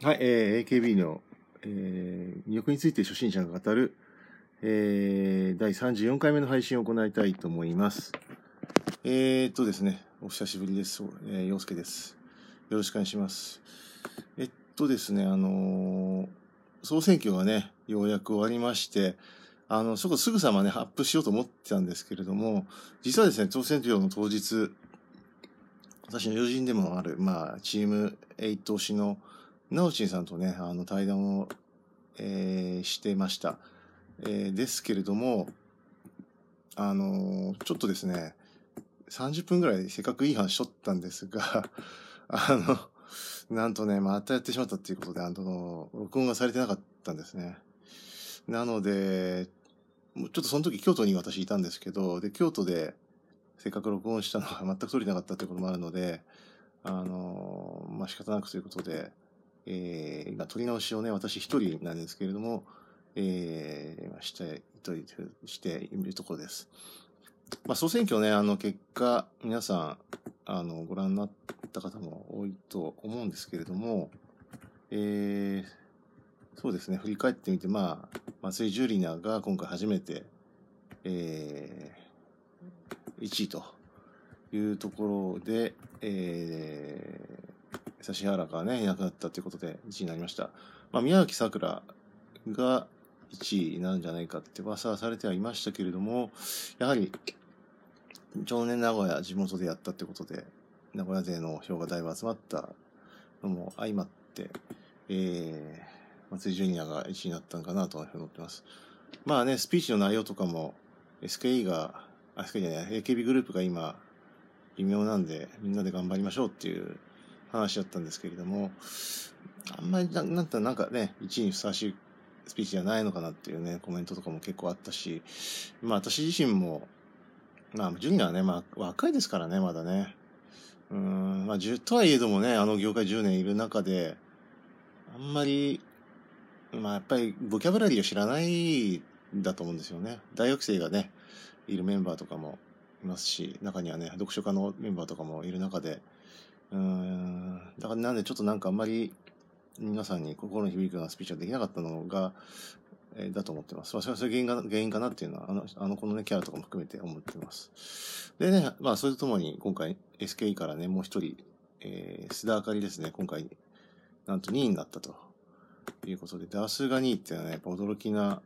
はい、えー AKB の、えー魅力について初心者が語る、えー第34回目の配信を行いたいと思います。えー、っとですね、お久しぶりです。えー、陽介です。よろしくお願いします。えっとですね、あのー総選挙がね、ようやく終わりまして、あの、そこすぐさまね、アップしようと思ってたんですけれども、実はですね、総選挙の当日、私の友人でもある、まあ、チーム8推しのナオチンさんとね、あの、対談を、えーしてました。えーですけれども、あのーちょっとですね、30分ぐらいせっかくいい話しとったんですが、あの、なんとね、またやってしまったっていうことで、あの、録音がされてなかったんですね。なので、ちょっとその時京都に私いたんですけど、で、京都でせっかく録音したのが全く取れなかったということもあるので、あの、まあ、仕方なくということで、えー今、取り直しをね、私一人なんですけれども、えーして、としているところです。まあ、総選挙ね、あの、結果、皆さん、あの、ご覧になった方も多いと思うんですけれども、えーそうですね、振り返ってみて、まあ、松井ジュリナが今回初めて、えー1位というところで、えー、指原がね、いなくなったということで1位になりました。まあ、宮脇さくらが1位なんじゃないかって噂はされてはいましたけれども、やはり、常年名古屋地元でやったってことで、名古屋勢の票がだいぶ集まったのも相まって、えー、松井ジュニアが1位になったんかなというふうに思ってます。まあね、スピーチの内容とかも、SKE が、あ、SKE じゃない、AKB グループが今、微妙なんで、みんなで頑張りましょうっていう話だったんですけれども、あんまりな、なんてなんかね、1位にふさわしいスピーチじゃないのかなっていうね、コメントとかも結構あったし、まあ私自身も、まあ、ジュニアはね、まあ若いですからね、まだね。うん、まあ、10とはいえどもね、あの業界10年いる中で、あんまり、まあやっぱりボキャブラリーを知らないだと思うんですよね。大学生がね、いるメンバーとかもいますし、中にはね、読書家のメンバーとかもいる中で、うん、だからなんでちょっとなんかあんまり皆さんに心に響くようなスピーチができなかったのが、えーだと思ってます。まあ、それは原因が原因かなっていうのは、あの、あの子のね、キャラとかも含めて思ってます。でね、まあ、それとともに今回 SKE からね、もう一人、えー、須田あかりですね、今回、なんと2位になったということで、ダースが2位っていうのはね、やっぱ驚きな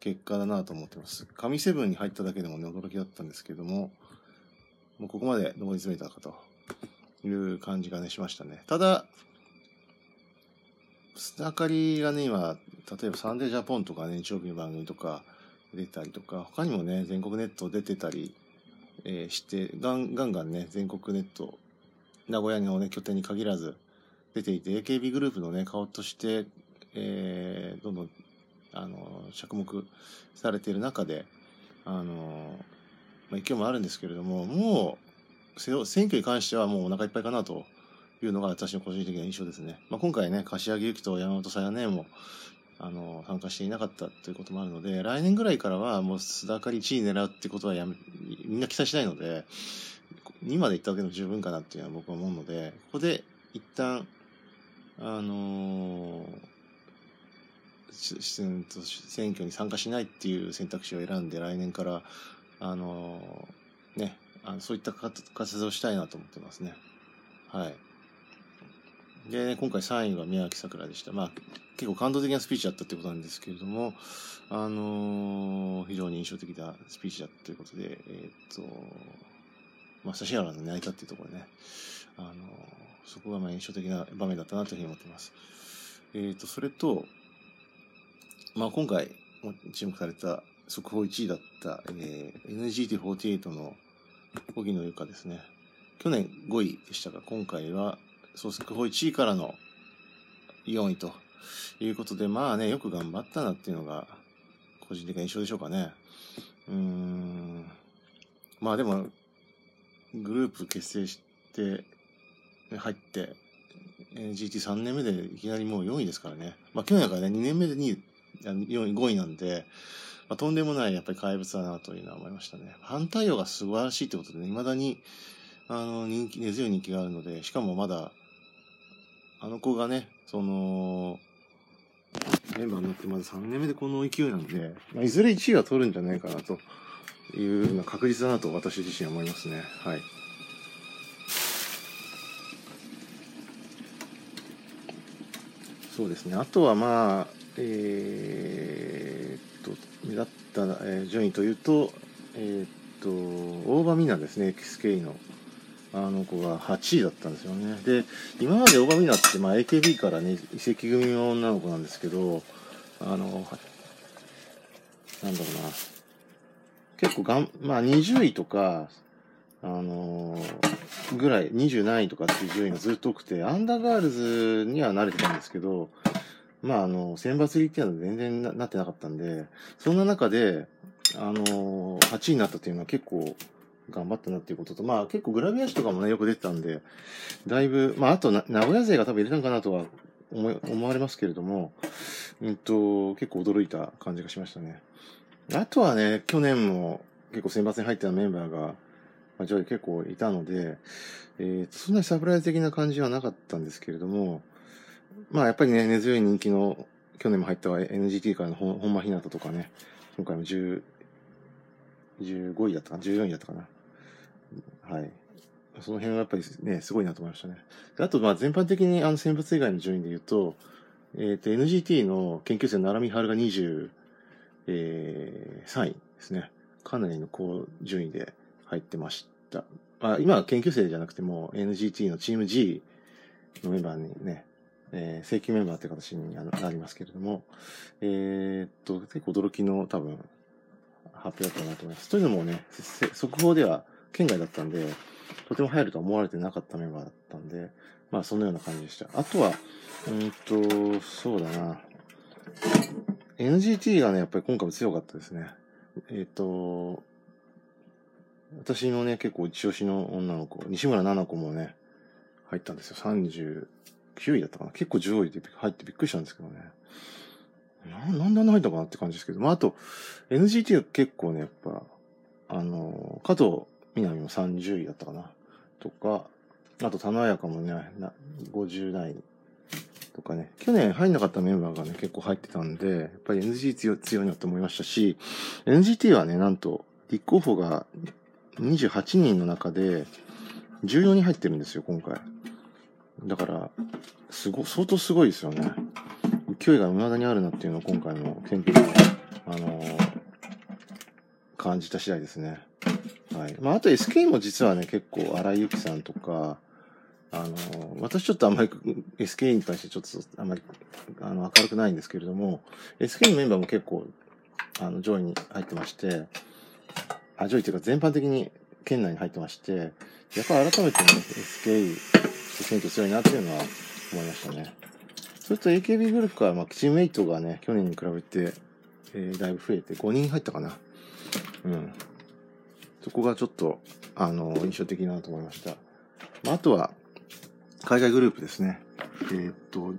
結果だなと思ってます。神セブンに入っただけでもね、驚きだったんですけども、もうここまで上り詰めたかという感じがね、しましたね。ただ、須田あかりがね、今、例えばサンデージャポンとかね、日曜日の番組とか出たりとか、他にもね、全国ネット出てたり、えーして、ガンガンガンね、全国ネット、名古屋のね、拠点に限らず出ていて、AKB グループのね、顔として、えーどんどん、あの、着目されている中で、あの、まあ、勢いもあるんですけれども、もう、選挙に関してはもうお腹いっぱいかなというのが私の個人的な印象ですね。まあ、今回ね、柏木由紀と山本さやねも、あの、参加していなかったということもあるので、来年ぐらいからはもう須田かり1位狙うってことはやめ、みんな期待しないので、2まで行ったわけでも十分かなっていうのは僕は思うので、ここで一旦、あのししうんと選挙に参加しないっていう選択肢を選んで来年から、あのね、あのそういった活活動をしたいなと思ってますね。はい。で、今回3位は宮脇さくらでした。まあ、結構感動的なスピーチだったってことなんですけれども、あの非常に印象的なスピーチだったということで、えーっと、まあ、指原の泣いたっていうところでね、あのそこがまあ印象的な場面だったなというふうに思ってます。えーっと、それと、まあ、今回注目された速報1位だった、えー NGT48 の荻野由香ですね。去年5位でしたが、今回は総速報1位からの4位ということで、まあね、よく頑張ったなっていうのが、個人的な印象でしょうかね。うーん。まあでも、グループ結成して、入って、GT3 年目でいきなりもう4位ですからね。まあ去年だからね、2年目で2位、4位、5位なんで、まあ、とんでもないやっぱり怪物だなというのは思いましたね。反対応が素晴らしいってことでね、未だに、あの、人気、根強い人気があるので、しかもまだ、あの子がね、その、メンバーになってまず3年目でこの勢いなんで、まあ、いずれ1位は取るんじゃないかなというのは確実だなと私自身は思いますね。はい。そうですね。あとはまあ、えー、目立った、えー、順位というと、えー、っと、大場美奈ですね、XK の。あの子が8位だったんですよね。で、今まで大場美奈って、まあ、AKB からね、移籍組の女の子なんですけど、あの、なんだろうな、結構がん、まあ、20位とか、あのー、ぐらい、20何位とかっていう順位がずっと多くて、アンダーガールズには慣れてたんですけど、まあ、あの、選抜リーっていうのは全然ななってなかったんで、そんな中で、あの、8位になったっていうのは結構、頑張ったなっていうことと、まあ結構グラビア誌とかもね、よく出てたんで、だいぶ、まああと名古屋勢が多分入れたんかなとは思思われますけれども、うんと、結構驚いた感じがしましたね。あとはね、去年も結構選抜に入ったメンバーが、まあ、上位結構いたので、えー、そんなにサプライズ的な感じはなかったんですけれども、まあやっぱりね、根強い人気の、去年も入った NGT からの本間ひなたとかね、今回も10、15位だったかな、14位だったかな。はい。その辺はやっぱりね、すごいなと思いましたね。あと、まあ、全般的にあの選抜以外の順位で言うと、えっ、ー、と、NGT の研究生の奈良美春が23、えー、位ですね。かなりの高順位で入ってました。まあ、今は研究生じゃなくても NGT のチーム G のメンバーにね、えー、正規メンバーって形になりますけれども、えー、っと、結構驚きの多分発表だったなと思います。というのもね、速報では県外だったんで、とても入るとは思われてなかったメンバーだったんで、まあそのような感じでした。あとは、うんと、そうだな。NGT がね、やっぱり今回も強かったですね。えっ、ー、と、私のね、結構一押しの女の子、西村奈々子もね、入ったんですよ。9位だったかな。結構上位で入ってびっくりしたんですけどね。な、なんであんな入ったかなって感じですけど。まあ、あと、NGT は結構ね、やっぱ、あの、加藤南も30位だったかな。とか、あと、田野彩香もね、な50代とかね、去年入んなかったメンバーがね、結構入ってたんで、やっぱり NGT 強強いなと思いましたし、NGT はね、なんと、立候補が28人の中で、14人入ってるんですよ、今回。だから、すご、相当すごいですよね。勢いが未だにあるなっていうのを今回の選挙で、あのー、感じた次第ですね。はい。まあ、あと SK も実はね、結構、荒井由紀さんとか、あの、私ちょっとあんまり SK に対してちょっとあんまりあの明るくないんですけれども、SK のメンバーも結構、あの、上位に入ってまして、あ、上位というか全般的に県内に入ってまして、やっぱり改めてね、SK 選挙強いなっていうのは思いましたね。それと AKB グループから、まあ、チームメイトがね、去年に比べて、えー、だいぶ増えて、5人入ったかな。うん。そこがちょっと、あの、印象的なと思いました。まあ、あとは、海外グループですね。えー、っと、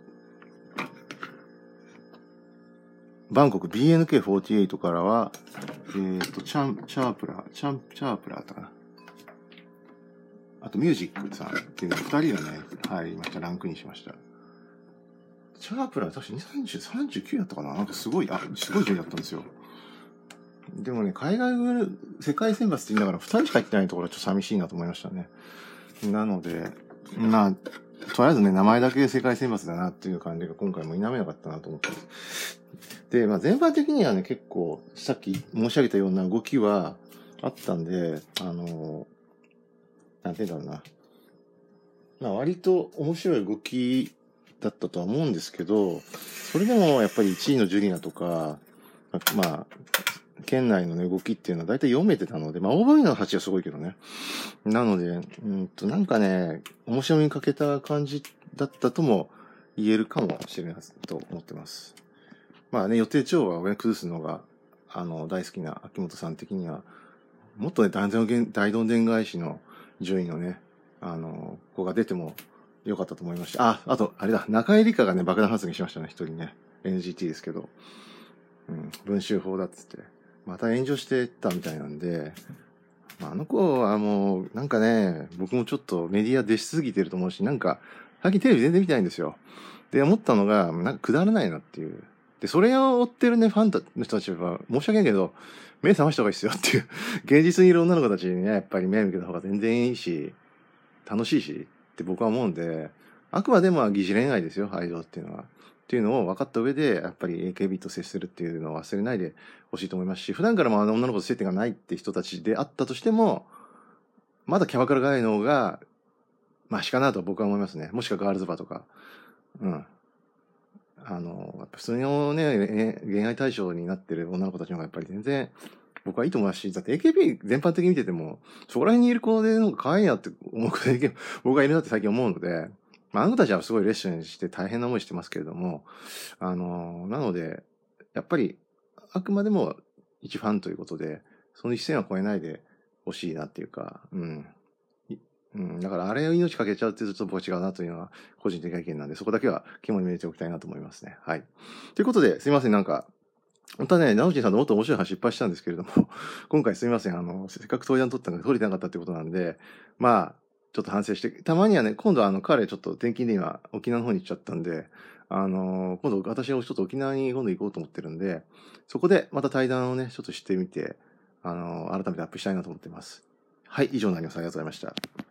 バンコク BNK48 からは、えー、っと、チャン、チャープラー、チャン、チャープラーだったかな。あと、ミュージックさんっていうの二人がね、入りました。ランクインしました。チャープラー確かに30、39だったかななんかすごい、あ、すごい順位だったんですよ。でもね、海外グル世界選抜って言いながら2人しか行ってないところはちょっと寂しいなと思いましたね。なので、まあ、とりあえずね、名前だけで世界選抜だなっていう感じが今回も否めなかったなと思ってます。で、まあ全般的にはね、結構、さっき申し上げたような動きはあったんで、あの、なんて言うんだろうな。まあ割と面白い動きだったとは思うんですけど、それでもやっぱり1位のジュリナとか、まあ、県内のね、動きっていうのは大体読めてたので、まあ、大場の8はすごいけどね。なので、うんと、なんかね、面白みに欠けた感じだったとも言えるかもしれないと思ってます。まあね、予定調和をね、崩すのが、あの、大好きな秋元さん的には、もっとね、大どんでん返しの順位のね、あの、子が出てもよかったと思いました。あ、あと、あれだ、中井理香がね、爆弾発言しましたね、一人ね。NGT ですけど。うん、文集法だっつって。また炎上してたみたいなんで、まあ、あの子はもう、なんかね、僕もちょっとメディア出しすぎてると思うし、なんか、最近テレビ全然見てないんですよ。で、思ったのが、なんかくだらないなっていう。で、それを追ってるね、ファンの人たちは、申し訳ないけど、目覚ました方がいいですよっていう。現実にいる女の子たちにね、やっぱり目を向けた方が全然いいし、楽しいし、って僕は思うんで、あくまでも疑似恋愛ですよ、アイドルっていうのは。っていうのを分かった上で、やっぱり AKB と接するっていうのを忘れないでほしいと思いますし、普段からもあの女の子と接点がないって人たちであったとしても、まだキャバクラがないのが、まあしかなと僕は思いますね。もしくはガールズバーとか。うん。あの、普通のね、恋愛対象になってる女の子たちの方がやっぱり全然、僕はいいと思いますし、だって AKB 全般的に見てても、そこら辺にいる子でなんか可愛いなって思う子で、僕がいるなって最近思うので、まあ、あの子たちはすごいレッスンして大変な思いしてますけれども、あの、なので、やっぱり、あくまでも一ファンということで、その一線は越えないでほしいなっていうか、うん。うん、だからあれを命かけちゃうってちょっと僕は違うなというのは個人的な意見なんで、そこだけは肝に銘じておきたいなと思いますね。はい。ということで、すいません、なんか、本当はね、直樹さんのもっと面白い話失敗したんですけれども、今回すみません、あの、せっかく登壇取ったのが取れてなかったってことなんで、まあ、ちょっと反省して、たまにはね、今度あの、彼ちょっと転勤で今、沖縄の方に行っちゃったんで、あの、今度私もちょっと沖縄に今度行こうと思ってるんで、そこでまた対談をね、ちょっとしてみて、あの、改めてアップしたいなと思ってます。はい、以上になります。ありがとうございました。